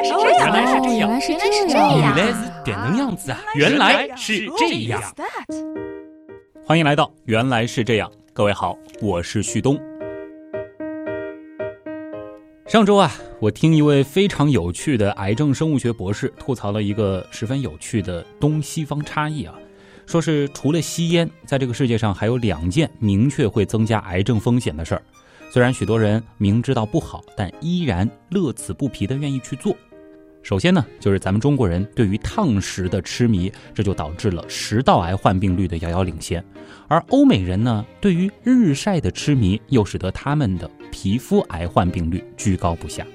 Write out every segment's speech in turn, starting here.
来是这样，原来是这样，原来是这样，原来是这样子啊！原来是这样。欢迎来到《原来是这样》，各位好，我是旭东。上周啊，我听一位非常有趣的癌症生物学博士吐槽了一个十分有趣的东西方差异啊，说是除了吸烟，在这个世界上还有两件明确会增加癌症风险的事儿。虽然许多人明知道不好，但依然乐此不疲的愿意去做。首先呢，就是咱们中国人对于烫食的痴迷，这就导致了食道癌患病率的遥遥领先。而欧美人呢，对于日晒的痴迷，又使得他们的皮肤癌患病率居高不下。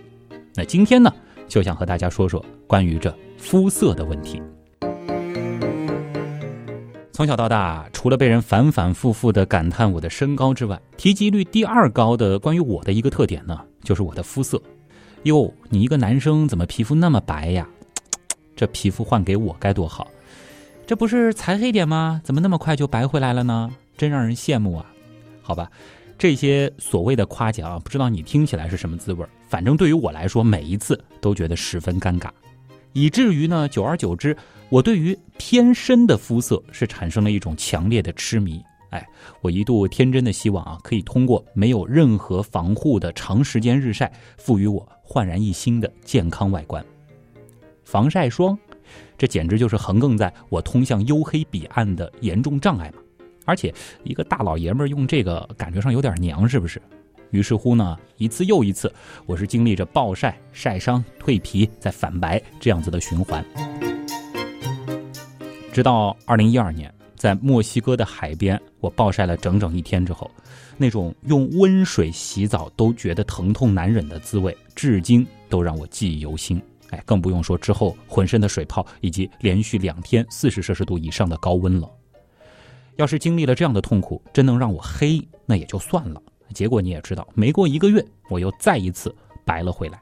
那今天呢，就想和大家说说关于这肤色的问题。从小到大，除了被人反反复复的感叹我的身高之外，提及率第二高的关于我的一个特点呢，就是我的肤色。哟，你一个男生怎么皮肤那么白呀？这皮肤换给我该多好！这不是才黑点吗？怎么那么快就白回来了呢？真让人羡慕啊！好吧，这些所谓的夸奖，不知道你听起来是什么滋味？反正对于我来说，每一次都觉得十分尴尬。以至于呢，久而久之，我对于偏深的肤色是产生了一种强烈的痴迷。哎，我一度天真的希望啊，可以通过没有任何防护的长时间日晒，赋予我焕然一新的健康外观。防晒霜，这简直就是横亘在我通向黝黑彼岸的严重障碍嘛！而且一个大老爷们儿用这个，感觉上有点娘，是不是？于是乎呢，一次又一次，我是经历着暴晒、晒伤、蜕皮、再反白这样子的循环。直到二零一二年，在墨西哥的海边，我暴晒了整整一天之后，那种用温水洗澡都觉得疼痛难忍的滋味，至今都让我记忆犹新。哎，更不用说之后浑身的水泡以及连续两天四十摄氏度以上的高温了。要是经历了这样的痛苦，真能让我黑，那也就算了。结果你也知道，没过一个月，我又再一次白了回来。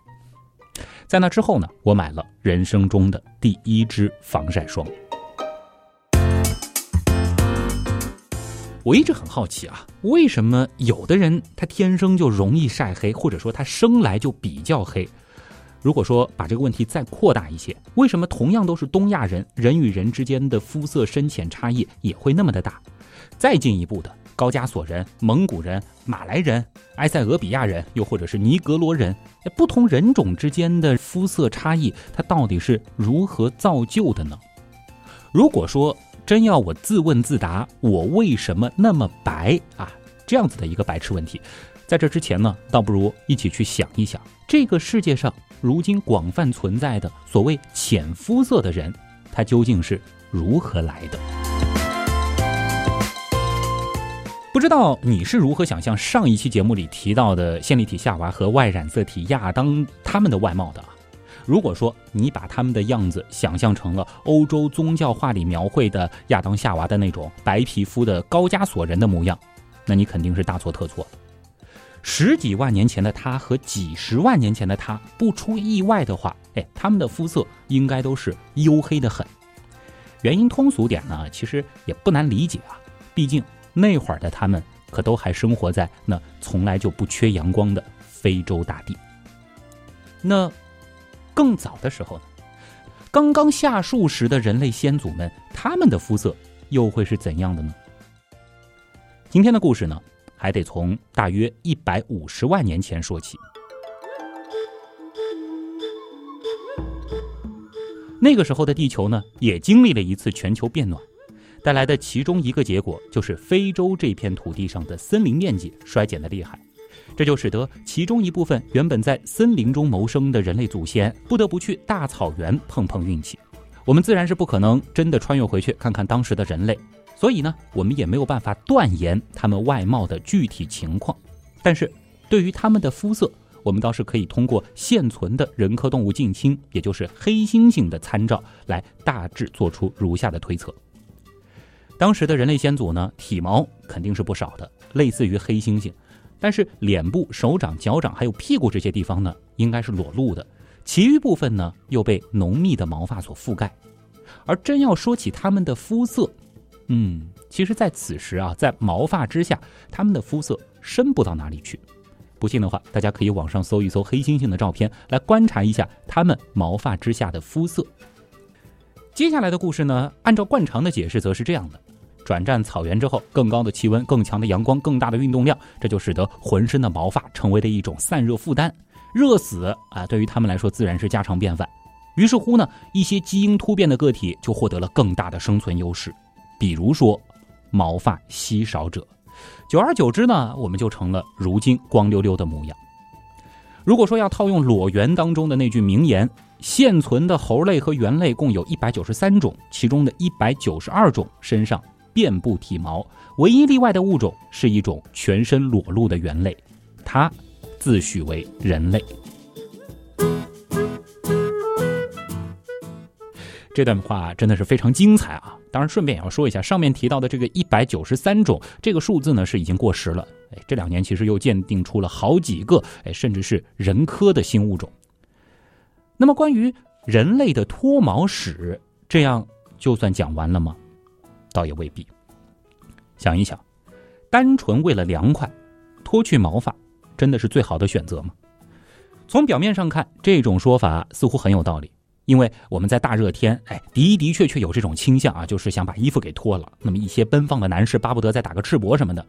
在那之后呢，我买了人生中的第一支防晒霜。我一直很好奇啊，为什么有的人他天生就容易晒黑，或者说他生来就比较黑？如果说把这个问题再扩大一些，为什么同样都是东亚人，人与人之间的肤色深浅差异也会那么的大？再进一步的。高加索人、蒙古人、马来人、埃塞俄比亚人，又或者是尼格罗人，不同人种之间的肤色差异，它到底是如何造就的呢？如果说真要我自问自答，我为什么那么白啊？这样子的一个白痴问题，在这之前呢，倒不如一起去想一想，这个世界上如今广泛存在的所谓浅肤色的人，他究竟是如何来的？不知道你是如何想象上一期节目里提到的线粒体夏娃和外染色体亚当他们的外貌的？如果说你把他们的样子想象成了欧洲宗教画里描绘的亚当夏娃的那种白皮肤的高加索人的模样，那你肯定是大错特错了。十几万年前的他和几十万年前的他，不出意外的话，哎，他们的肤色应该都是黝黑的很。原因通俗点呢，其实也不难理解啊，毕竟。那会儿的他们可都还生活在那从来就不缺阳光的非洲大地。那更早的时候呢？刚刚下树时的人类先祖们，他们的肤色又会是怎样的呢？今天的故事呢，还得从大约一百五十万年前说起。那个时候的地球呢，也经历了一次全球变暖。带来的其中一个结果，就是非洲这片土地上的森林面积衰减的厉害，这就使得其中一部分原本在森林中谋生的人类祖先，不得不去大草原碰碰运气。我们自然是不可能真的穿越回去看看当时的人类，所以呢，我们也没有办法断言他们外貌的具体情况。但是，对于他们的肤色，我们倒是可以通过现存的人科动物近亲，也就是黑猩猩的参照，来大致做出如下的推测。当时的人类先祖呢，体毛肯定是不少的，类似于黑猩猩，但是脸部、手掌、脚掌还有屁股这些地方呢，应该是裸露的，其余部分呢又被浓密的毛发所覆盖。而真要说起他们的肤色，嗯，其实，在此时啊，在毛发之下，他们的肤色深不到哪里去。不信的话，大家可以网上搜一搜黑猩猩的照片，来观察一下它们毛发之下的肤色。接下来的故事呢，按照惯常的解释，则是这样的：转战草原之后，更高的气温、更强的阳光、更大的运动量，这就使得浑身的毛发成为了一种散热负担，热死啊！对于他们来说，自然是家常便饭。于是乎呢，一些基因突变的个体就获得了更大的生存优势，比如说毛发稀少者。久而久之呢，我们就成了如今光溜溜的模样。如果说要套用《裸猿》当中的那句名言。现存的猴类和猿类共有一百九十三种，其中的一百九十二种身上遍布体毛，唯一例外的物种是一种全身裸露的猿类，它自诩为人类。这段话真的是非常精彩啊！当然，顺便也要说一下，上面提到的这个一百九十三种这个数字呢，是已经过时了。哎，这两年其实又鉴定出了好几个，哎，甚至是人科的新物种。那么，关于人类的脱毛史，这样就算讲完了吗？倒也未必。想一想，单纯为了凉快，脱去毛发，真的是最好的选择吗？从表面上看，这种说法似乎很有道理，因为我们在大热天，哎，的的确确有这种倾向啊，就是想把衣服给脱了。那么一些奔放的男士巴不得再打个赤膊什么的。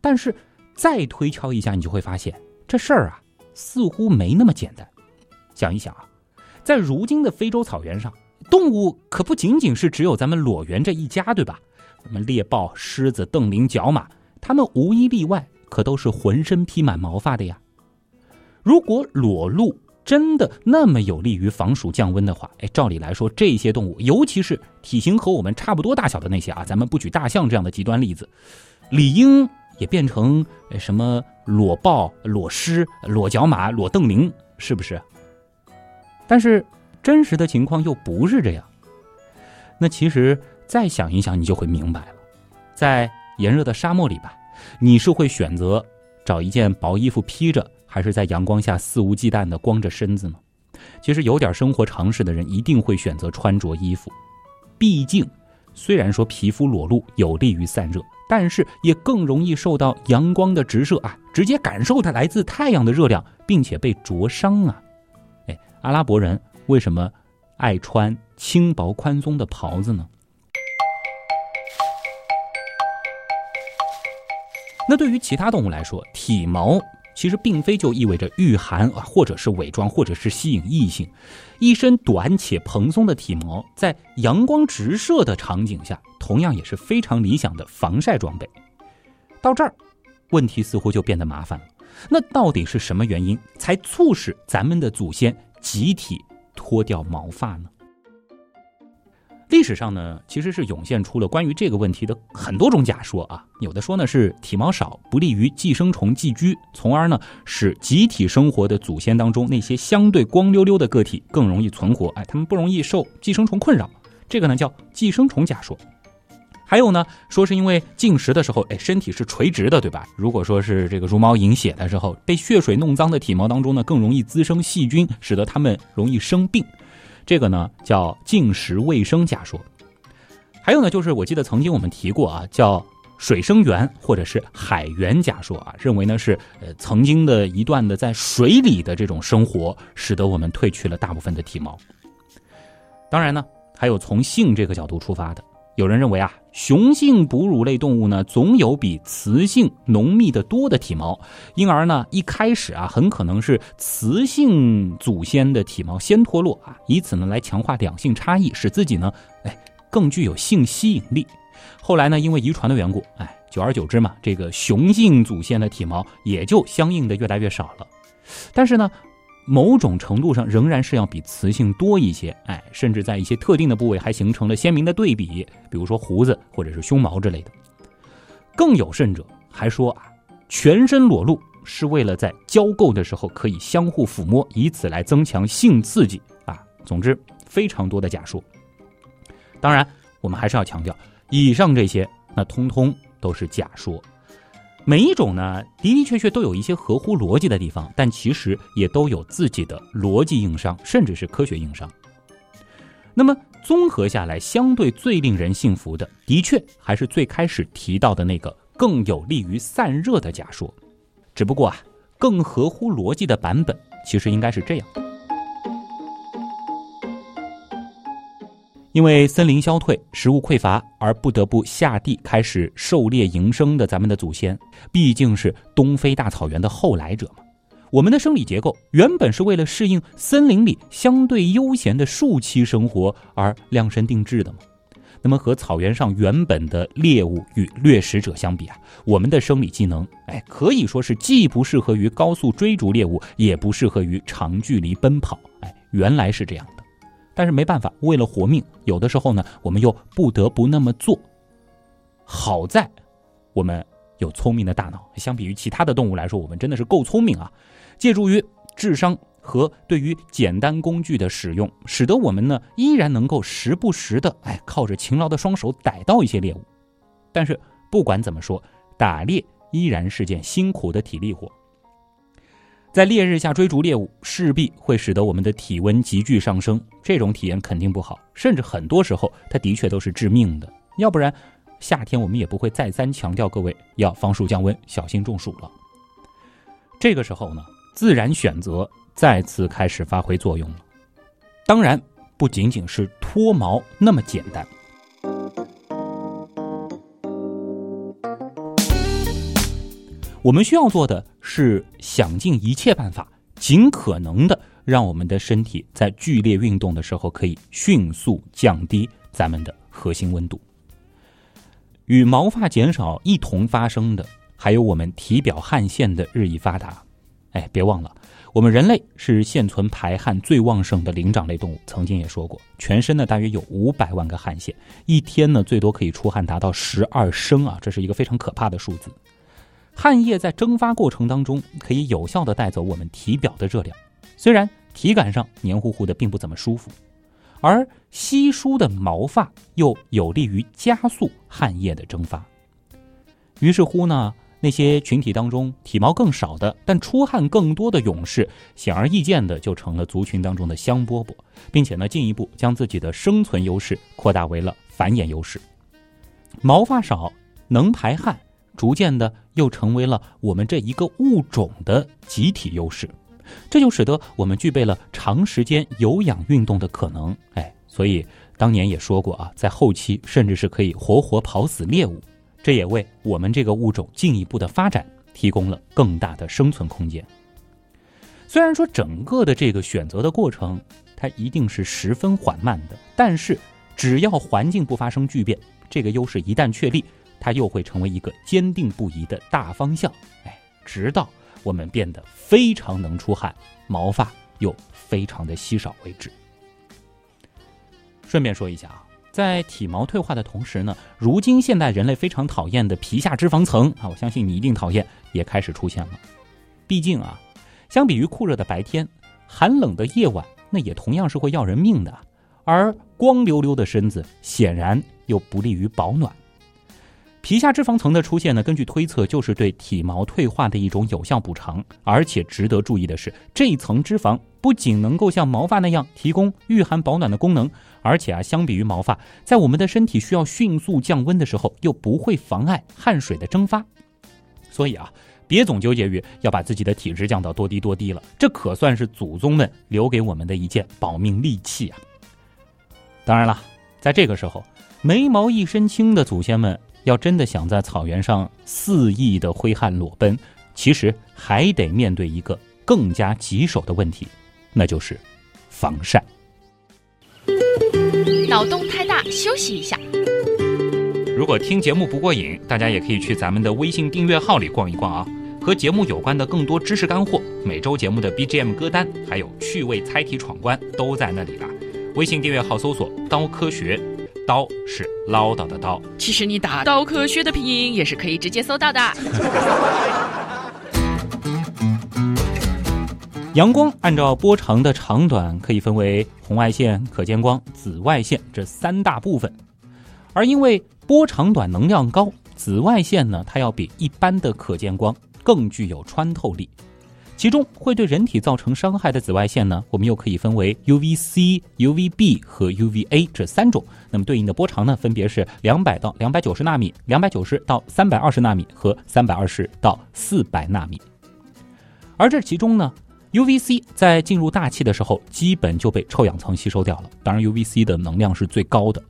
但是再推敲一下，你就会发现这事儿啊，似乎没那么简单。想一想啊。在如今的非洲草原上，动物可不仅仅是只有咱们裸猿这一家，对吧？什么猎豹、狮子、瞪羚、角马，它们无一例外可都是浑身披满毛发的呀。如果裸露真的那么有利于防暑降温的话，哎，照理来说，这些动物，尤其是体型和我们差不多大小的那些啊，咱们不举大象这样的极端例子，理应也变成什么裸豹、裸狮、裸角马、裸瞪羚，是不是？但是，真实的情况又不是这样。那其实再想一想，你就会明白了。在炎热的沙漠里吧，你是会选择找一件薄衣服披着，还是在阳光下肆无忌惮的光着身子呢？其实有点生活常识的人一定会选择穿着衣服。毕竟，虽然说皮肤裸露有利于散热，但是也更容易受到阳光的直射啊，直接感受它来自太阳的热量，并且被灼伤啊。哎阿拉伯人为什么爱穿轻薄宽松的袍子呢？那对于其他动物来说，体毛其实并非就意味着御寒啊，或者是伪装，或者是吸引异性。一身短且蓬松的体毛，在阳光直射的场景下，同样也是非常理想的防晒装备。到这儿，问题似乎就变得麻烦了。那到底是什么原因，才促使咱们的祖先？集体脱掉毛发呢？历史上呢，其实是涌现出了关于这个问题的很多种假说啊。有的说呢是体毛少不利于寄生虫寄居，从而呢使集体生活的祖先当中那些相对光溜溜的个体更容易存活，哎，他们不容易受寄生虫困扰。这个呢叫寄生虫假说。还有呢，说是因为进食的时候，哎，身体是垂直的，对吧？如果说是这个茹毛饮血的时候，被血水弄脏的体毛当中呢，更容易滋生细菌，使得它们容易生病。这个呢叫进食卫生假说。还有呢，就是我记得曾经我们提过啊，叫水生源或者是海源假说啊，认为呢是呃曾经的一段的在水里的这种生活，使得我们褪去了大部分的体毛。当然呢，还有从性这个角度出发的。有人认为啊，雄性哺乳类动物呢，总有比雌性浓密的多的体毛，因而呢，一开始啊，很可能是雌性祖先的体毛先脱落啊，以此呢来强化两性差异，使自己呢，哎，更具有性吸引力。后来呢，因为遗传的缘故，哎，久而久之嘛，这个雄性祖先的体毛也就相应的越来越少了。但是呢。某种程度上仍然是要比雌性多一些，哎，甚至在一些特定的部位还形成了鲜明的对比，比如说胡子或者是胸毛之类的。更有甚者还说啊，全身裸露是为了在交媾的时候可以相互抚摸，以此来增强性刺激啊。总之，非常多的假说。当然，我们还是要强调，以上这些那通通都是假说。每一种呢，的的确确都有一些合乎逻辑的地方，但其实也都有自己的逻辑硬伤，甚至是科学硬伤。那么综合下来，相对最令人信服的，的确还是最开始提到的那个更有利于散热的假说。只不过啊，更合乎逻辑的版本，其实应该是这样：因为森林消退、食物匮乏而不得不下地开始狩猎营生的咱们的祖先，毕竟是东非大草原的后来者嘛。我们的生理结构原本是为了适应森林里相对悠闲的树栖生活而量身定制的嘛。那么和草原上原本的猎物与掠食者相比啊，我们的生理机能，哎，可以说是既不适合于高速追逐猎物，也不适合于长距离奔跑。哎，原来是这样。但是没办法，为了活命，有的时候呢，我们又不得不那么做。好在我们有聪明的大脑，相比于其他的动物来说，我们真的是够聪明啊。借助于智商和对于简单工具的使用，使得我们呢依然能够时不时的哎靠着勤劳的双手逮到一些猎物。但是不管怎么说，打猎依然是件辛苦的体力活。在烈日下追逐猎物，势必会使得我们的体温急剧上升，这种体验肯定不好，甚至很多时候它的确都是致命的。要不然，夏天我们也不会再三强调各位要防暑降温，小心中暑了。这个时候呢？自然选择再次开始发挥作用了，当然不仅仅是脱毛那么简单。我们需要做的是想尽一切办法，尽可能的让我们的身体在剧烈运动的时候可以迅速降低咱们的核心温度。与毛发减少一同发生的，还有我们体表汗腺的日益发达。哎，别忘了，我们人类是现存排汗最旺盛的灵长类动物。曾经也说过，全身呢大约有五百万个汗腺，一天呢最多可以出汗达到十二升啊，这是一个非常可怕的数字。汗液在蒸发过程当中，可以有效的带走我们体表的热量，虽然体感上黏糊糊的，并不怎么舒服，而稀疏的毛发又有利于加速汗液的蒸发。于是乎呢。那些群体当中体毛更少的，但出汗更多的勇士，显而易见的就成了族群当中的香饽饽，并且呢，进一步将自己的生存优势扩大为了繁衍优势。毛发少，能排汗，逐渐的又成为了我们这一个物种的集体优势，这就使得我们具备了长时间有氧运动的可能。哎，所以当年也说过啊，在后期甚至是可以活活跑死猎物。这也为我们这个物种进一步的发展提供了更大的生存空间。虽然说整个的这个选择的过程，它一定是十分缓慢的，但是只要环境不发生巨变，这个优势一旦确立，它又会成为一个坚定不移的大方向。哎，直到我们变得非常能出汗，毛发又非常的稀少为止。顺便说一下啊。在体毛退化的同时呢，如今现代人类非常讨厌的皮下脂肪层啊，我相信你一定讨厌，也开始出现了。毕竟啊，相比于酷热的白天，寒冷的夜晚，那也同样是会要人命的。而光溜溜的身子，显然又不利于保暖。皮下脂肪层的出现呢，根据推测就是对体毛退化的一种有效补偿。而且值得注意的是，这一层脂肪不仅能够像毛发那样提供御寒保暖的功能，而且啊，相比于毛发，在我们的身体需要迅速降温的时候，又不会妨碍汗水的蒸发。所以啊，别总纠结于要把自己的体质降到多低多低了，这可算是祖宗们留给我们的一件保命利器啊。当然了，在这个时候，眉毛一身轻的祖先们。要真的想在草原上肆意的挥汗裸奔，其实还得面对一个更加棘手的问题，那就是防晒。脑洞太大，休息一下。如果听节目不过瘾，大家也可以去咱们的微信订阅号里逛一逛啊，和节目有关的更多知识干货，每周节目的 BGM 歌单，还有趣味猜题闯关都在那里了。微信订阅号搜索“刀科学”。刀是唠叨的刀，其实你打“刀科学”的拼音也是可以直接搜到的。阳光按照波长的长短可以分为红外线、可见光、紫外线这三大部分，而因为波长短、能量高，紫外线呢，它要比一般的可见光更具有穿透力。其中会对人体造成伤害的紫外线呢，我们又可以分为 UVC、UVB 和 UVA 这三种。那么对应的波长呢，分别是两百到两百九十纳米、两百九十到三百二十纳米和三百二十到四百纳米。而这其中呢，UVC 在进入大气的时候，基本就被臭氧层吸收掉了。当然，UVC 的能量是最高的。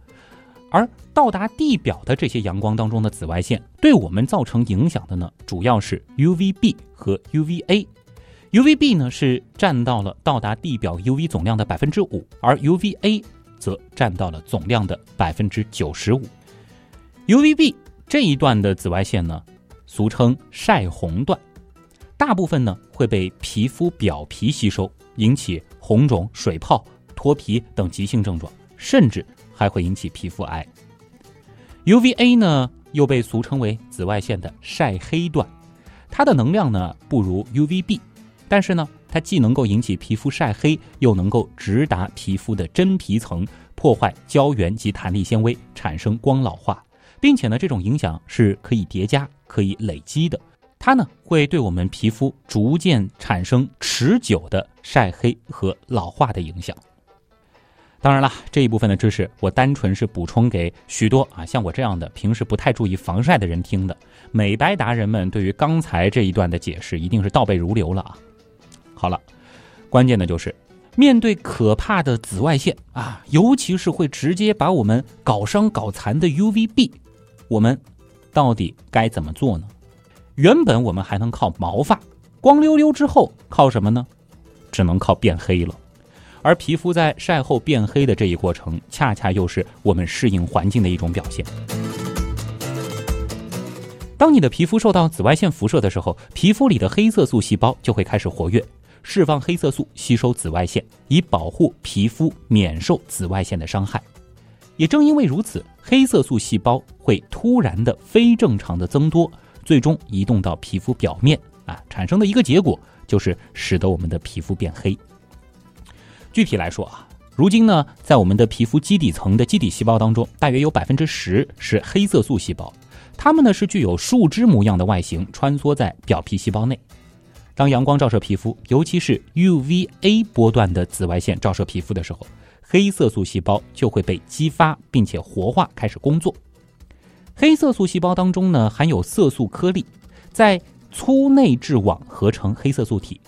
而到达地表的这些阳光当中的紫外线，对我们造成影响的呢，主要是 UVB 和 UVA。UVB 呢是占到了到达地表 UV 总量的百分之五，而 UVA 则占到了总量的百分之九十五。UVB 这一段的紫外线呢，俗称晒红段，大部分呢会被皮肤表皮吸收，引起红肿、水泡、脱皮等急性症状，甚至还会引起皮肤癌。UVA 呢又被俗称为紫外线的晒黑段，它的能量呢不如 UVB。但是呢，它既能够引起皮肤晒黑，又能够直达皮肤的真皮层，破坏胶原及弹力纤维，产生光老化，并且呢，这种影响是可以叠加、可以累积的。它呢，会对我们皮肤逐渐产生持久的晒黑和老化的影响。当然了，这一部分的知识，我单纯是补充给许多啊像我这样的平时不太注意防晒的人听的。美白达人们对于刚才这一段的解释，一定是倒背如流了啊。好了，关键的就是面对可怕的紫外线啊，尤其是会直接把我们搞伤搞残的 UVB，我们到底该怎么做呢？原本我们还能靠毛发光溜溜，之后靠什么呢？只能靠变黑了。而皮肤在晒后变黑的这一过程，恰恰又是我们适应环境的一种表现。当你的皮肤受到紫外线辐射的时候，皮肤里的黑色素细胞就会开始活跃。释放黑色素，吸收紫外线，以保护皮肤免受紫外线的伤害。也正因为如此，黑色素细胞会突然的非正常的增多，最终移动到皮肤表面啊，产生的一个结果就是使得我们的皮肤变黑。具体来说啊，如今呢，在我们的皮肤基底层的基底细胞当中，大约有百分之十是黑色素细胞，它们呢是具有树枝模样的外形，穿梭在表皮细胞内。当阳光照射皮肤，尤其是 UVA 波段的紫外线照射皮肤的时候，黑色素细胞就会被激发，并且活化，开始工作。黑色素细胞当中呢含有色素颗粒，在粗内质网合成黑色素体，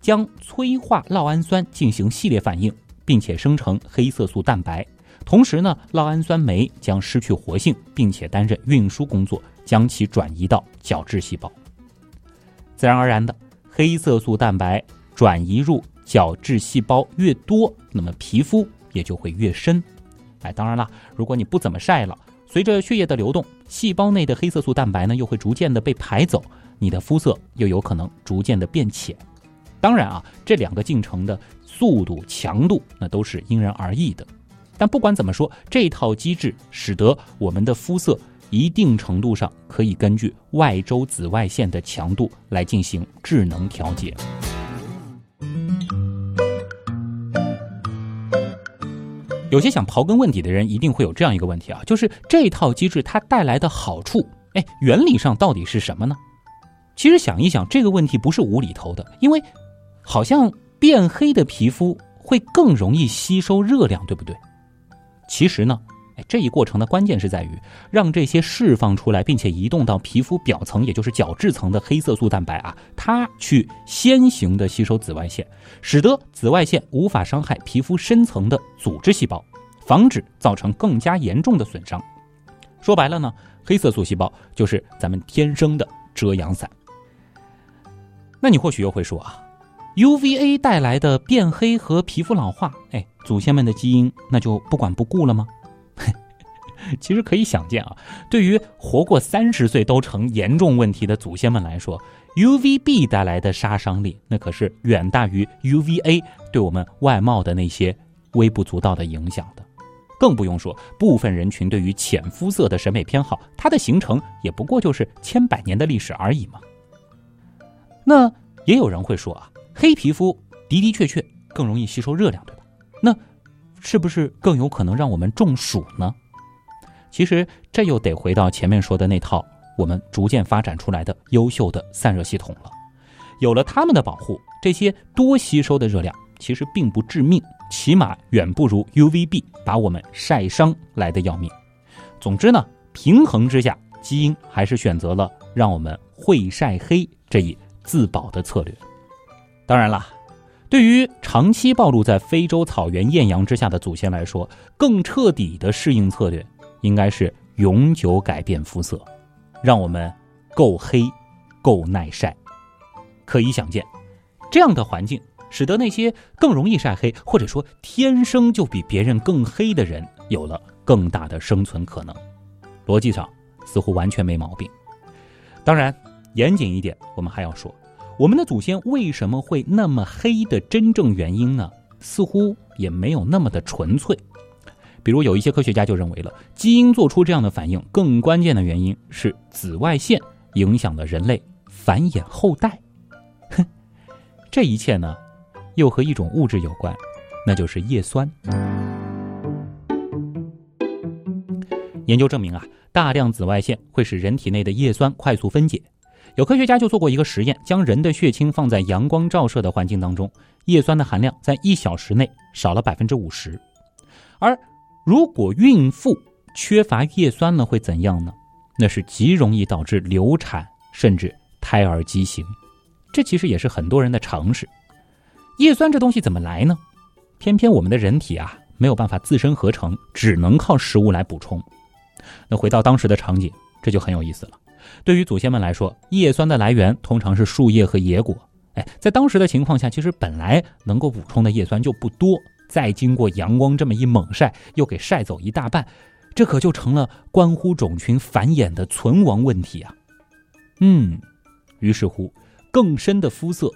将催化酪氨酸进行系列反应，并且生成黑色素蛋白。同时呢，酪氨酸酶将失去活性，并且担任运输工作，将其转移到角质细胞。自然而然的。黑色素蛋白转移入角质细胞越多，那么皮肤也就会越深。哎，当然了，如果你不怎么晒了，随着血液的流动，细胞内的黑色素蛋白呢又会逐渐的被排走，你的肤色又有可能逐渐的变浅。当然啊，这两个进程的速度、强度那都是因人而异的。但不管怎么说，这套机制使得我们的肤色。一定程度上可以根据外周紫外线的强度来进行智能调节。有些想刨根问底的人一定会有这样一个问题啊，就是这套机制它带来的好处，哎，原理上到底是什么呢？其实想一想，这个问题不是无厘头的，因为好像变黑的皮肤会更容易吸收热量，对不对？其实呢。哎，这一过程的关键是在于让这些释放出来并且移动到皮肤表层，也就是角质层的黑色素蛋白啊，它去先行的吸收紫外线，使得紫外线无法伤害皮肤深层的组织细胞，防止造成更加严重的损伤。说白了呢，黑色素细胞就是咱们天生的遮阳伞。那你或许又会说啊，UVA 带来的变黑和皮肤老化，哎，祖先们的基因那就不管不顾了吗？其实可以想见啊，对于活过三十岁都成严重问题的祖先们来说，UVB 带来的杀伤力那可是远大于 UVA 对我们外貌的那些微不足道的影响的。更不用说部分人群对于浅肤色的审美偏好，它的形成也不过就是千百年的历史而已嘛。那也有人会说啊，黑皮肤的的确确更容易吸收热量，对吧？那是不是更有可能让我们中暑呢？其实这又得回到前面说的那套我们逐渐发展出来的优秀的散热系统了。有了它们的保护，这些多吸收的热量其实并不致命，起码远不如 UVB 把我们晒伤来的要命。总之呢，平衡之下，基因还是选择了让我们会晒黑这一自保的策略。当然了，对于长期暴露在非洲草原艳阳之下的祖先来说，更彻底的适应策略应该是永久改变肤色，让我们够黑、够耐晒。可以想见，这样的环境使得那些更容易晒黑，或者说天生就比别人更黑的人，有了更大的生存可能。逻辑上似乎完全没毛病。当然，严谨一点，我们还要说。我们的祖先为什么会那么黑的真正原因呢？似乎也没有那么的纯粹。比如有一些科学家就认为了，基因做出这样的反应，更关键的原因是紫外线影响了人类繁衍后代。哼，这一切呢，又和一种物质有关，那就是叶酸。研究证明啊，大量紫外线会使人体内的叶酸快速分解。有科学家就做过一个实验，将人的血清放在阳光照射的环境当中，叶酸的含量在一小时内少了百分之五十。而如果孕妇缺乏叶酸呢，会怎样呢？那是极容易导致流产，甚至胎儿畸形。这其实也是很多人的常识。叶酸这东西怎么来呢？偏偏我们的人体啊没有办法自身合成，只能靠食物来补充。那回到当时的场景，这就很有意思了。对于祖先们来说，叶酸的来源通常是树叶和野果。哎，在当时的情况下，其实本来能够补充的叶酸就不多，再经过阳光这么一猛晒，又给晒走一大半，这可就成了关乎种群繁衍的存亡问题啊！嗯，于是乎，更深的肤色，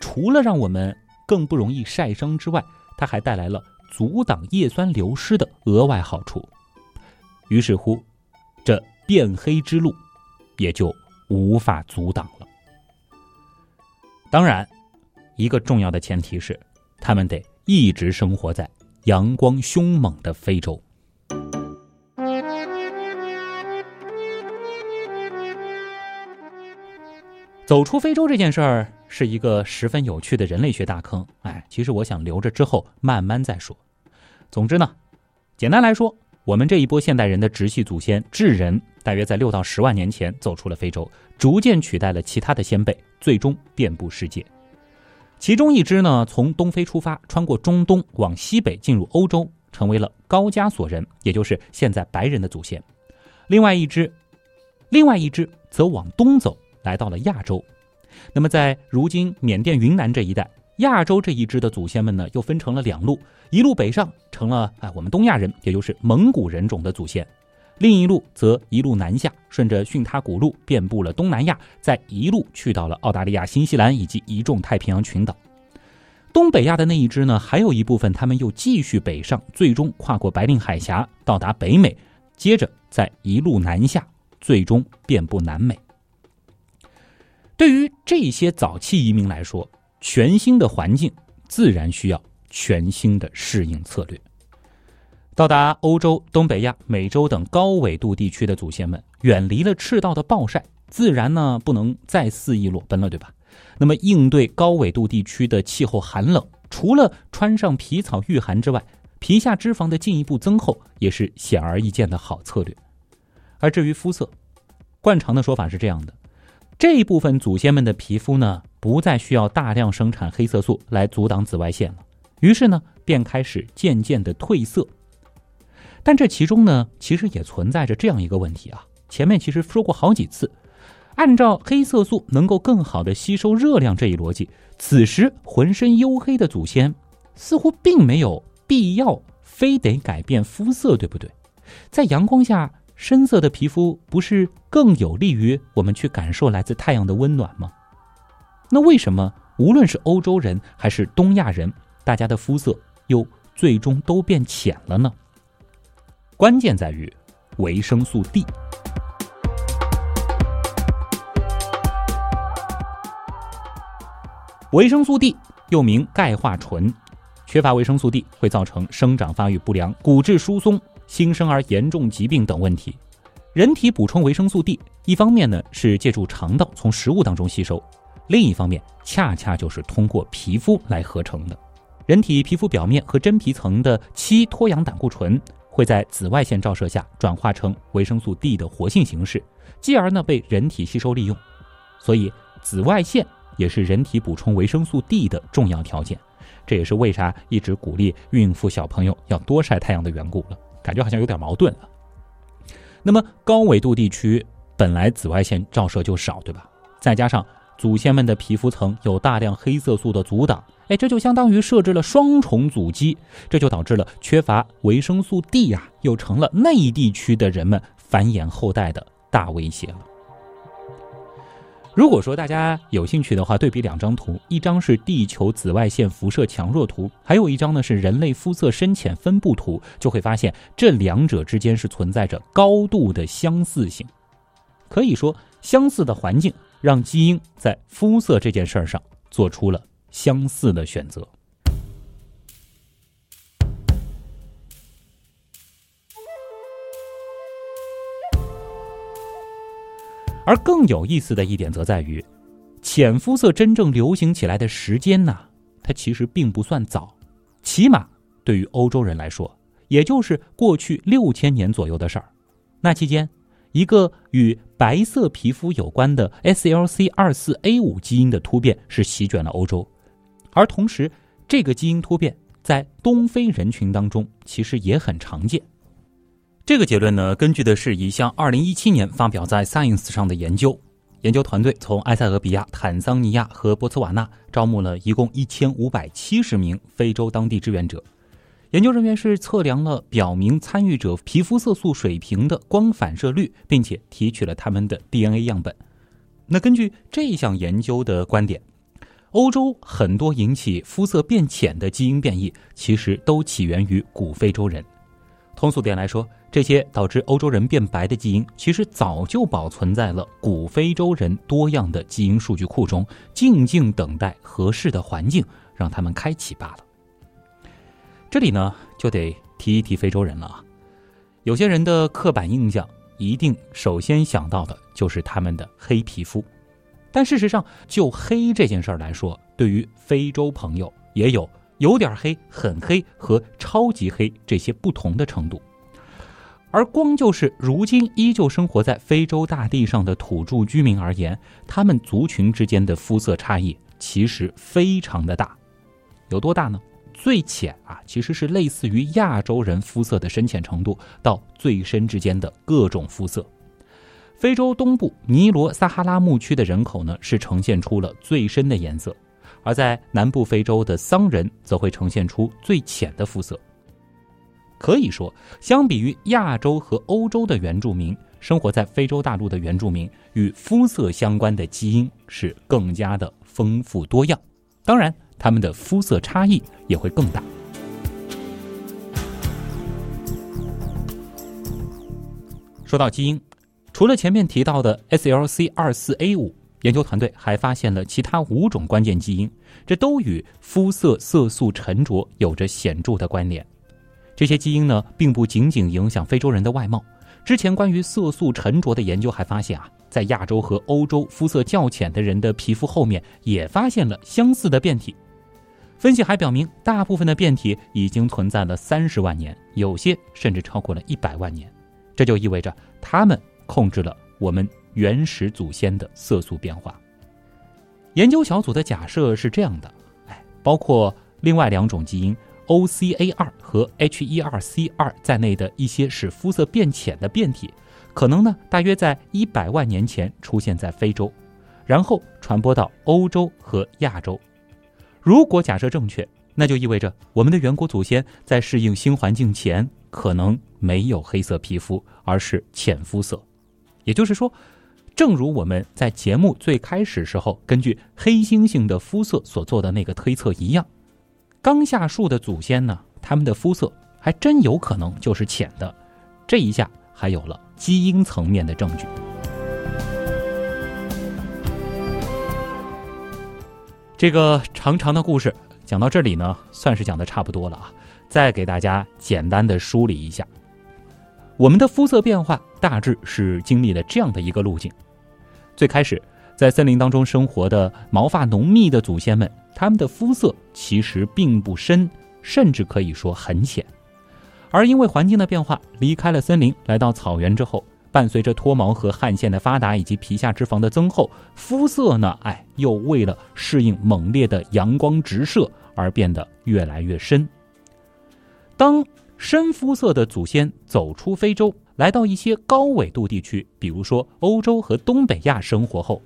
除了让我们更不容易晒伤之外，它还带来了阻挡叶酸流失的额外好处。于是乎，这变黑之路。也就无法阻挡了。当然，一个重要的前提是，他们得一直生活在阳光凶猛的非洲。走出非洲这件事儿是一个十分有趣的人类学大坑。哎，其实我想留着之后慢慢再说。总之呢，简单来说。我们这一波现代人的直系祖先智人，大约在六到十万年前走出了非洲，逐渐取代了其他的先辈，最终遍布世界。其中一支呢，从东非出发，穿过中东往西北进入欧洲，成为了高加索人，也就是现在白人的祖先。另外一支，另外一支则往东走，来到了亚洲。那么在如今缅甸云南这一带。亚洲这一支的祖先们呢，又分成了两路，一路北上成了哎我们东亚人，也就是蒙古人种的祖先；另一路则一路南下，顺着巽他古路遍布了东南亚，再一路去到了澳大利亚、新西兰以及一众太平洋群岛。东北亚的那一支呢，还有一部分他们又继续北上，最终跨过白令海峡到达北美，接着再一路南下，最终遍布南美。对于这些早期移民来说，全新的环境自然需要全新的适应策略。到达欧洲、东北亚、美洲等高纬度地区的祖先们，远离了赤道的暴晒，自然呢不能再肆意裸奔了，对吧？那么应对高纬度地区的气候寒冷，除了穿上皮草御寒之外，皮下脂肪的进一步增厚也是显而易见的好策略。而至于肤色，惯常的说法是这样的：这一部分祖先们的皮肤呢？不再需要大量生产黑色素来阻挡紫外线了，于是呢，便开始渐渐的褪色。但这其中呢，其实也存在着这样一个问题啊。前面其实说过好几次，按照黑色素能够更好的吸收热量这一逻辑，此时浑身黝黑的祖先似乎并没有必要非得改变肤色，对不对？在阳光下，深色的皮肤不是更有利于我们去感受来自太阳的温暖吗？那为什么无论是欧洲人还是东亚人，大家的肤色又最终都变浅了呢？关键在于维生素 D。维生素 D 又名钙化醇，缺乏维生素 D 会造成生长发育不良、骨质疏松、新生儿严重疾病等问题。人体补充维生素 D，一方面呢是借助肠道从食物当中吸收。另一方面，恰恰就是通过皮肤来合成的。人体皮肤表面和真皮层的七脱氧胆固醇会在紫外线照射下转化成维生素 D 的活性形式，继而呢被人体吸收利用。所以，紫外线也是人体补充维生素 D 的重要条件。这也是为啥一直鼓励孕妇小朋友要多晒太阳的缘故了。感觉好像有点矛盾了。那么高纬度地区本来紫外线照射就少，对吧？再加上祖先们的皮肤层有大量黑色素的阻挡，哎，这就相当于设置了双重阻击，这就导致了缺乏维生素 D 呀，又成了内地区的人们繁衍后代的大威胁了。如果说大家有兴趣的话，对比两张图，一张是地球紫外线辐射强弱图，还有一张呢是人类肤色深浅分布图，就会发现这两者之间是存在着高度的相似性。可以说，相似的环境让基因在肤色这件事儿上做出了相似的选择。而更有意思的一点则在于，浅肤色真正流行起来的时间呢，它其实并不算早，起码对于欧洲人来说，也就是过去六千年左右的事儿。那期间，一个与白色皮肤有关的 SLC 二四 A 五基因的突变是席卷了欧洲，而同时，这个基因突变在东非人群当中其实也很常见。这个结论呢，根据的是一项2017年发表在《Science》上的研究。研究团队从埃塞俄比亚、坦桑尼亚和波茨瓦纳招募了一共1570名非洲当地志愿者。研究人员是测量了表明参与者皮肤色素水平的光反射率，并且提取了他们的 DNA 样本。那根据这项研究的观点，欧洲很多引起肤色变浅的基因变异，其实都起源于古非洲人。通俗点来说，这些导致欧洲人变白的基因，其实早就保存在了古非洲人多样的基因数据库中，静静等待合适的环境让他们开启罢了。这里呢，就得提一提非洲人了啊。有些人的刻板印象，一定首先想到的就是他们的黑皮肤，但事实上，就黑这件事儿来说，对于非洲朋友也有有点黑、很黑和超级黑这些不同的程度。而光就是如今依旧生活在非洲大地上的土著居民而言，他们族群之间的肤色差异其实非常的大，有多大呢？最浅啊，其实是类似于亚洲人肤色的深浅程度，到最深之间的各种肤色。非洲东部尼罗撒哈拉牧区的人口呢，是呈现出了最深的颜色，而在南部非洲的桑人则会呈现出最浅的肤色。可以说，相比于亚洲和欧洲的原住民，生活在非洲大陆的原住民与肤色相关的基因是更加的丰富多样。当然，他们的肤色差异也会更大。说到基因，除了前面提到的 SLC 二四 A 五，研究团队还发现了其他五种关键基因，这都与肤色色素沉着有着显著的关联。这些基因呢，并不仅仅影响非洲人的外貌。之前关于色素沉着的研究还发现啊，在亚洲和欧洲肤色较浅的人的皮肤后面也发现了相似的变体。分析还表明，大部分的变体已经存在了三十万年，有些甚至超过了一百万年。这就意味着它们控制了我们原始祖先的色素变化。研究小组的假设是这样的：哎，包括另外两种基因。OCA2 和 H 1 2 C 二在内的一些使肤色变浅的变体，可能呢大约在一百万年前出现在非洲，然后传播到欧洲和亚洲。如果假设正确，那就意味着我们的远古祖先在适应新环境前，可能没有黑色皮肤，而是浅肤色。也就是说，正如我们在节目最开始时候根据黑猩猩的肤色所做的那个推测一样。刚下树的祖先呢，他们的肤色还真有可能就是浅的，这一下还有了基因层面的证据。这个长长的故事讲到这里呢，算是讲的差不多了啊。再给大家简单的梳理一下，我们的肤色变化大致是经历了这样的一个路径：最开始。在森林当中生活的毛发浓密的祖先们，他们的肤色其实并不深，甚至可以说很浅。而因为环境的变化，离开了森林，来到草原之后，伴随着脱毛和汗腺的发达以及皮下脂肪的增厚，肤色呢，哎，又为了适应猛烈的阳光直射而变得越来越深。当深肤色的祖先走出非洲，来到一些高纬度地区，比如说欧洲和东北亚生活后，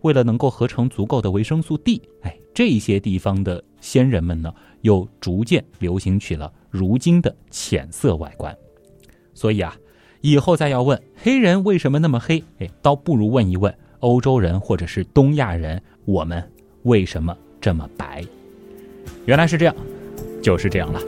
为了能够合成足够的维生素 D，哎，这些地方的先人们呢，又逐渐流行起了如今的浅色外观。所以啊，以后再要问黑人为什么那么黑，哎，倒不如问一问欧洲人或者是东亚人，我们为什么这么白？原来是这样，就是这样了。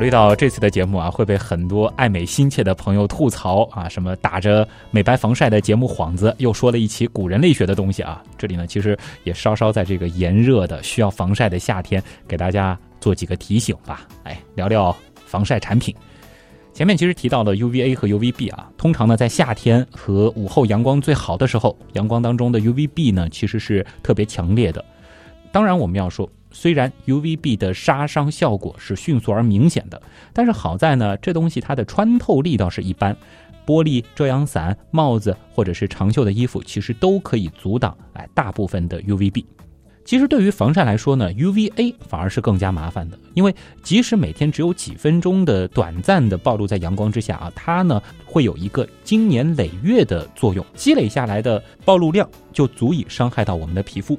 考虑到这次的节目啊，会被很多爱美心切的朋友吐槽啊，什么打着美白防晒的节目幌子，又说了一期古人类学的东西啊。这里呢，其实也稍稍在这个炎热的需要防晒的夏天，给大家做几个提醒吧。哎，聊聊防晒产品。前面其实提到了 UVA 和 UVB 啊，通常呢在夏天和午后阳光最好的时候，阳光当中的 UVB 呢其实是特别强烈的。当然我们要说。虽然 UVB 的杀伤效果是迅速而明显的，但是好在呢，这东西它的穿透力倒是一般。玻璃、遮阳伞、帽子或者是长袖的衣服，其实都可以阻挡哎大部分的 UVB。其实对于防晒来说呢，UVA 反而是更加麻烦的，因为即使每天只有几分钟的短暂的暴露在阳光之下啊，它呢会有一个经年累月的作用，积累下来的暴露量就足以伤害到我们的皮肤。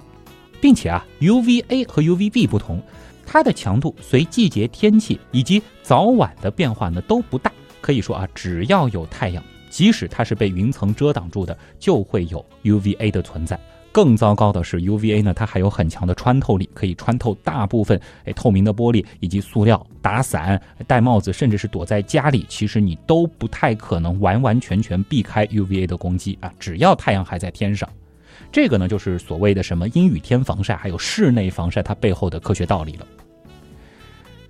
并且啊，UVA 和 UVB 不同，它的强度随季节、天气以及早晚的变化呢都不大。可以说啊，只要有太阳，即使它是被云层遮挡住的，就会有 UVA 的存在。更糟糕的是，UVA 呢，它还有很强的穿透力，可以穿透大部分哎透明的玻璃以及塑料。打伞、戴帽子，甚至是躲在家里，其实你都不太可能完完全全避开 UVA 的攻击啊！只要太阳还在天上。这个呢，就是所谓的什么阴雨天防晒，还有室内防晒，它背后的科学道理了。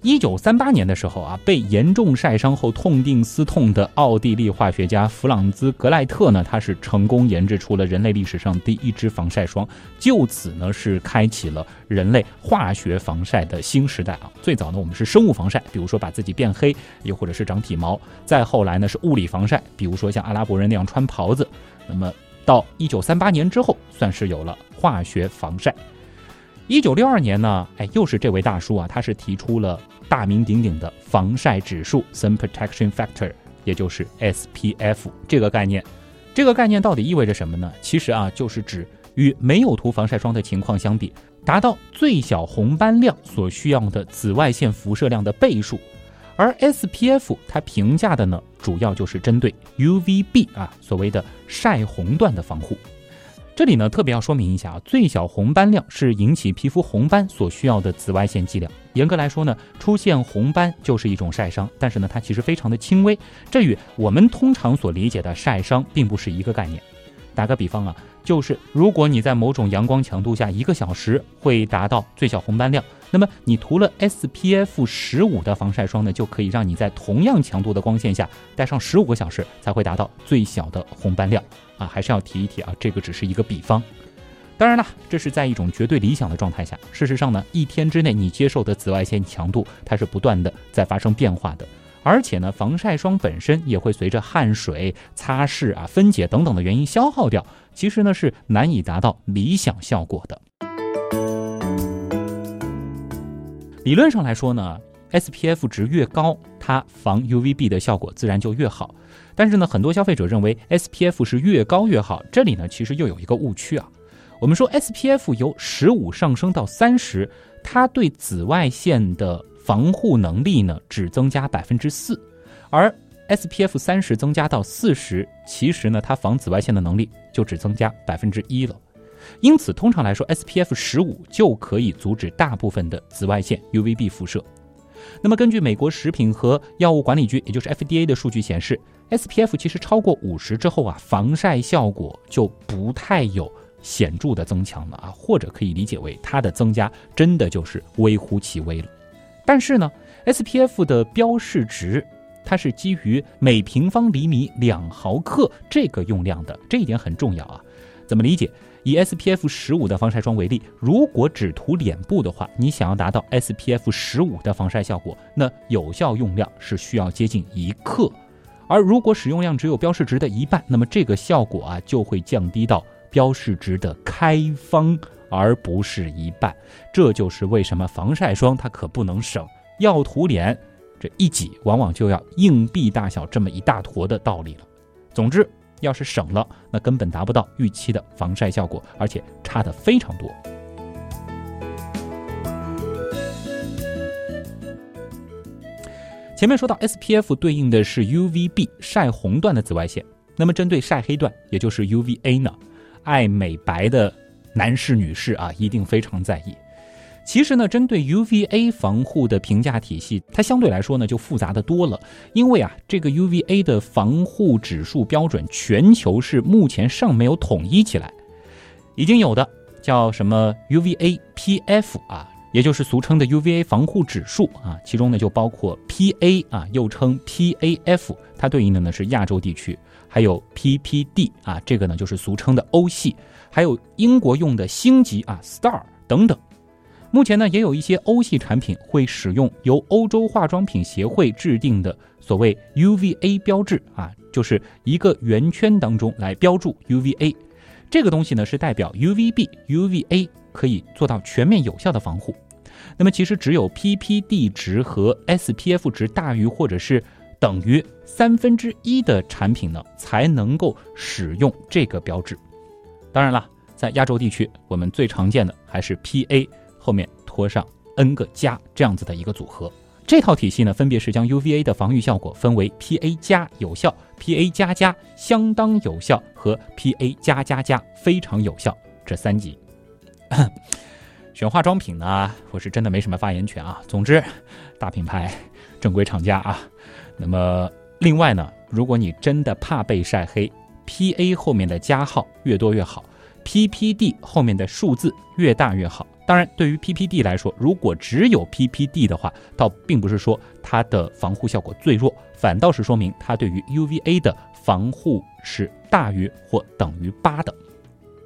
一九三八年的时候啊，被严重晒伤后痛定思痛的奥地利化学家弗朗兹格赖特呢，他是成功研制出了人类历史上第一支防晒霜，就此呢是开启了人类化学防晒的新时代啊。最早呢，我们是生物防晒，比如说把自己变黑，又或者是长体毛；再后来呢是物理防晒，比如说像阿拉伯人那样穿袍子。那么到一九三八年之后，算是有了化学防晒。一九六二年呢，哎，又是这位大叔啊，他是提出了大名鼎鼎的防晒指数 （Sun Protection Factor），也就是 SPF 这个概念。这个概念到底意味着什么呢？其实啊，就是指与没有涂防晒霜的情况相比，达到最小红斑量所需要的紫外线辐射量的倍数。而 SPF 它评价的呢，主要就是针对 UVB 啊，所谓的晒红段的防护。这里呢，特别要说明一下啊，最小红斑量是引起皮肤红斑所需要的紫外线剂量。严格来说呢，出现红斑就是一种晒伤，但是呢，它其实非常的轻微，这与我们通常所理解的晒伤并不是一个概念。打个比方啊，就是如果你在某种阳光强度下一个小时会达到最小红斑量，那么你涂了 SPF 十五的防晒霜呢，就可以让你在同样强度的光线下待上十五个小时才会达到最小的红斑量啊。还是要提一提啊，这个只是一个比方。当然了，这是在一种绝对理想的状态下。事实上呢，一天之内你接受的紫外线强度它是不断的在发生变化的。而且呢，防晒霜本身也会随着汗水、擦拭啊、分解等等的原因消耗掉，其实呢是难以达到理想效果的。理论上来说呢，SPF 值越高，它防 UVB 的效果自然就越好。但是呢，很多消费者认为 SPF 是越高越好，这里呢其实又有一个误区啊。我们说 SPF 由十五上升到三十，它对紫外线的防护能力呢，只增加百分之四，而 SPF 三十增加到四十，其实呢，它防紫外线的能力就只增加百分之一了。因此，通常来说，SPF 十五就可以阻止大部分的紫外线 UVB 辐射。那么，根据美国食品和药物管理局，也就是 FDA 的数据显示，SPF 其实超过五十之后啊，防晒效果就不太有显著的增强了啊，或者可以理解为它的增加真的就是微乎其微了。但是呢，SPF 的标示值它是基于每平方厘米两毫克这个用量的，这一点很重要啊。怎么理解？以 SPF 十五的防晒霜为例，如果只涂脸部的话，你想要达到 SPF 十五的防晒效果，那有效用量是需要接近一克。而如果使用量只有标示值的一半，那么这个效果啊就会降低到标示值的开方，而不是一半。这就是为什么防晒霜它可不能省，要涂脸。这一挤往往就要硬币大小这么一大坨的道理了。总之，要是省了，那根本达不到预期的防晒效果，而且差的非常多。前面说到 SPF 对应的是 UVB 晒红段的紫外线，那么针对晒黑段，也就是 UVA 呢？爱美白的男士、女士啊，一定非常在意。其实呢，针对 UVA 防护的评价体系，它相对来说呢就复杂的多了。因为啊，这个 UVA 的防护指数标准，全球是目前尚没有统一起来。已经有的叫什么 UVA PF 啊，也就是俗称的 UVA 防护指数啊，其中呢就包括 PA 啊，又称 PAF，它对应的呢是亚洲地区，还有 PPD 啊，这个呢就是俗称的欧系，还有英国用的星级啊 Star 等等。目前呢，也有一些欧系产品会使用由欧洲化妆品协会制定的所谓 UVA 标志啊，就是一个圆圈当中来标注 UVA，这个东西呢是代表 UVB、UVA 可以做到全面有效的防护。那么其实只有 PPD 值和 SPF 值大于或者是等于三分之一的产品呢，才能够使用这个标志。当然了，在亚洲地区，我们最常见的还是 PA。后面拖上 n 个加这样子的一个组合，这套体系呢，分别是将 UVA 的防御效果分为 PA 加有效、PA 加加相当有效和 PA 加加加非常有效这三级。选化妆品呢，我是真的没什么发言权啊。总之，大品牌、正规厂家啊。那么另外呢，如果你真的怕被晒黑，PA 后面的加号越多越好，PPD 后面的数字越大越好。当然，对于 PPD 来说，如果只有 PPD 的话，倒并不是说它的防护效果最弱，反倒是说明它对于 UVA 的防护是大于或等于八的。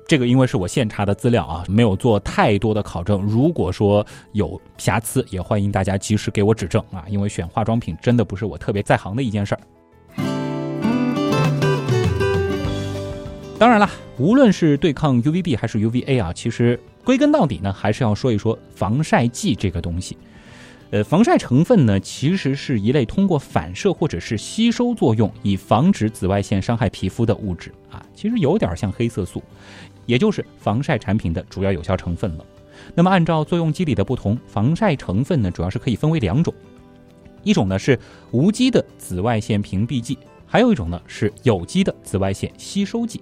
这个因为是我现查的资料啊，没有做太多的考证。如果说有瑕疵，也欢迎大家及时给我指正啊，因为选化妆品真的不是我特别在行的一件事儿。当然了，无论是对抗 UVB 还是 UVA 啊，其实。归根到底呢，还是要说一说防晒剂这个东西。呃，防晒成分呢，其实是一类通过反射或者是吸收作用，以防止紫外线伤害皮肤的物质啊。其实有点像黑色素，也就是防晒产品的主要有效成分了。那么按照作用机理的不同，防晒成分呢，主要是可以分为两种，一种呢是无机的紫外线屏蔽剂，还有一种呢是有机的紫外线吸收剂。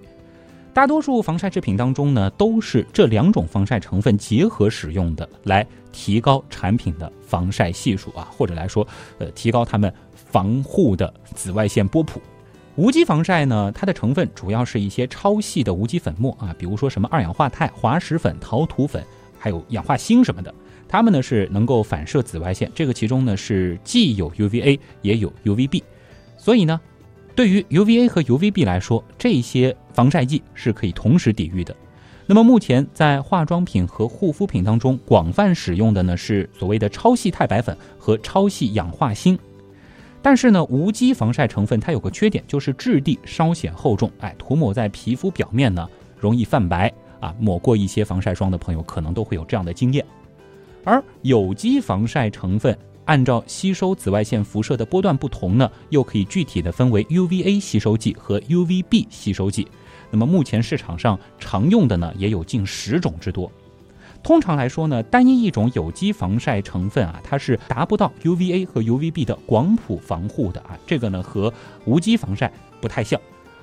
大多数防晒制品当中呢，都是这两种防晒成分结合使用的，来提高产品的防晒系数啊，或者来说，呃，提高它们防护的紫外线波谱。无机防晒呢，它的成分主要是一些超细的无机粉末啊，比如说什么二氧化钛、滑石粉、陶土粉，还有氧化锌什么的，它们呢是能够反射紫外线，这个其中呢是既有 UVA 也有 UVB，所以呢。对于 UVA 和 UVB 来说，这些防晒剂是可以同时抵御的。那么目前在化妆品和护肤品当中广泛使用的呢是所谓的超细钛白粉和超细氧化锌。但是呢，无机防晒成分它有个缺点，就是质地稍显厚重，哎，涂抹在皮肤表面呢容易泛白啊。抹过一些防晒霜的朋友可能都会有这样的经验。而有机防晒成分。按照吸收紫外线辐射的波段不同呢，又可以具体的分为 UVA 吸收剂和 UVB 吸收剂。那么目前市场上常用的呢，也有近十种之多。通常来说呢，单一一种有机防晒成分啊，它是达不到 UVA 和 UVB 的广谱防护的啊。这个呢和无机防晒不太像，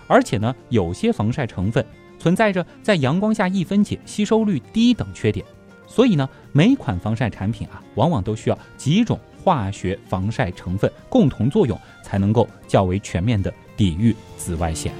而且呢，有些防晒成分存在着在阳光下易分解、吸收率低等缺点。所以呢，每款防晒产品啊，往往都需要几种。化学防晒成分共同作用，才能够较为全面的抵御紫外线。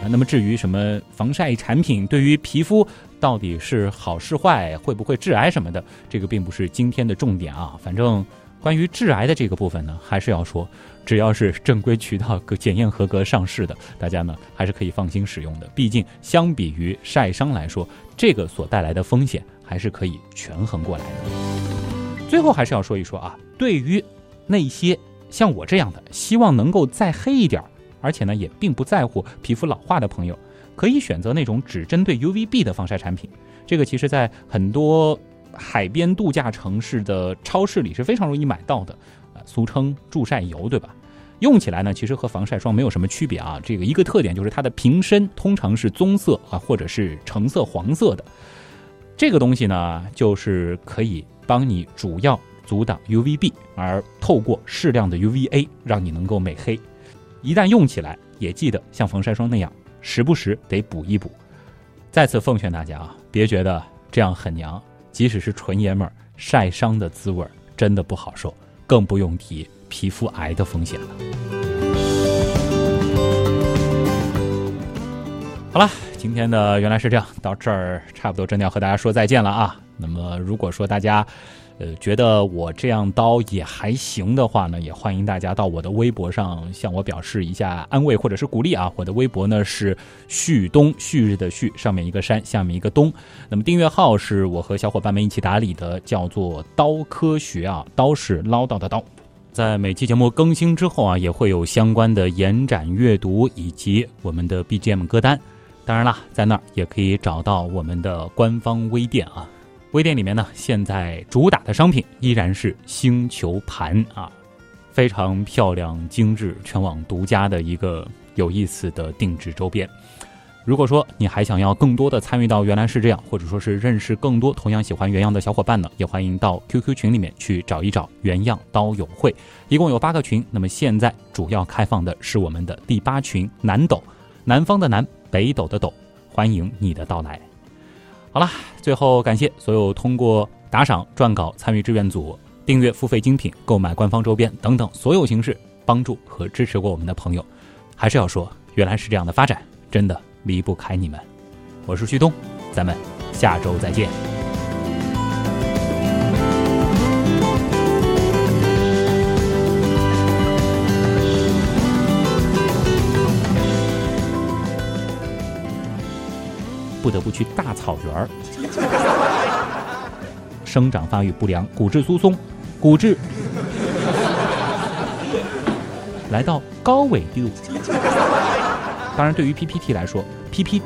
啊，那么至于什么防晒产品对于皮肤到底是好是坏，会不会致癌什么的，这个并不是今天的重点啊。反正关于致癌的这个部分呢，还是要说，只要是正规渠道、检验合格上市的，大家呢还是可以放心使用的。毕竟相比于晒伤来说，这个所带来的风险还是可以权衡过来的。最后还是要说一说啊，对于那些像我这样的希望能够再黑一点，而且呢也并不在乎皮肤老化的朋友，可以选择那种只针对 UVB 的防晒产品。这个其实在很多。海边度假城市的超市里是非常容易买到的，啊，俗称助晒油，对吧？用起来呢，其实和防晒霜没有什么区别啊。这个一个特点就是它的瓶身通常是棕色啊，或者是橙色、黄色的。这个东西呢，就是可以帮你主要阻挡 UVB，而透过适量的 UVA 让你能够美黑。一旦用起来，也记得像防晒霜那样，时不时得补一补。再次奉劝大家啊，别觉得这样很娘。即使是纯爷们儿，晒伤的滋味真的不好受，更不用提皮肤癌的风险了。好了，今天的原来是这样，到这儿差不多真的要和大家说再见了啊。那么，如果说大家，呃，觉得我这样刀也还行的话呢，也欢迎大家到我的微博上向我表示一下安慰或者是鼓励啊。我的微博呢是旭东，旭日的旭，上面一个山，下面一个东。那么订阅号是我和小伙伴们一起打理的，叫做刀科学啊，刀是唠叨的刀。在每期节目更新之后啊，也会有相关的延展阅读以及我们的 BGM 歌单。当然了，在那儿也可以找到我们的官方微店啊。微店里面呢，现在主打的商品依然是星球盘啊，非常漂亮、精致、全网独家的一个有意思的定制周边。如果说你还想要更多的参与到原来是这样，或者说是认识更多同样喜欢原样的小伙伴呢，也欢迎到 QQ 群里面去找一找原样刀友会，一共有八个群。那么现在主要开放的是我们的第八群南斗，南方的南，北斗的斗，欢迎你的到来。好啦，最后感谢所有通过打赏、撰稿、参与志愿组、订阅付费精品、购买官方周边等等所有形式帮助和支持过我们的朋友。还是要说，原来是这样的发展，真的离不开你们。我是旭东，咱们下周再见。不得不去大草原儿，生长发育不良，骨质疏松，骨质来到高纬度。当然，对于 PPT 来说，PP。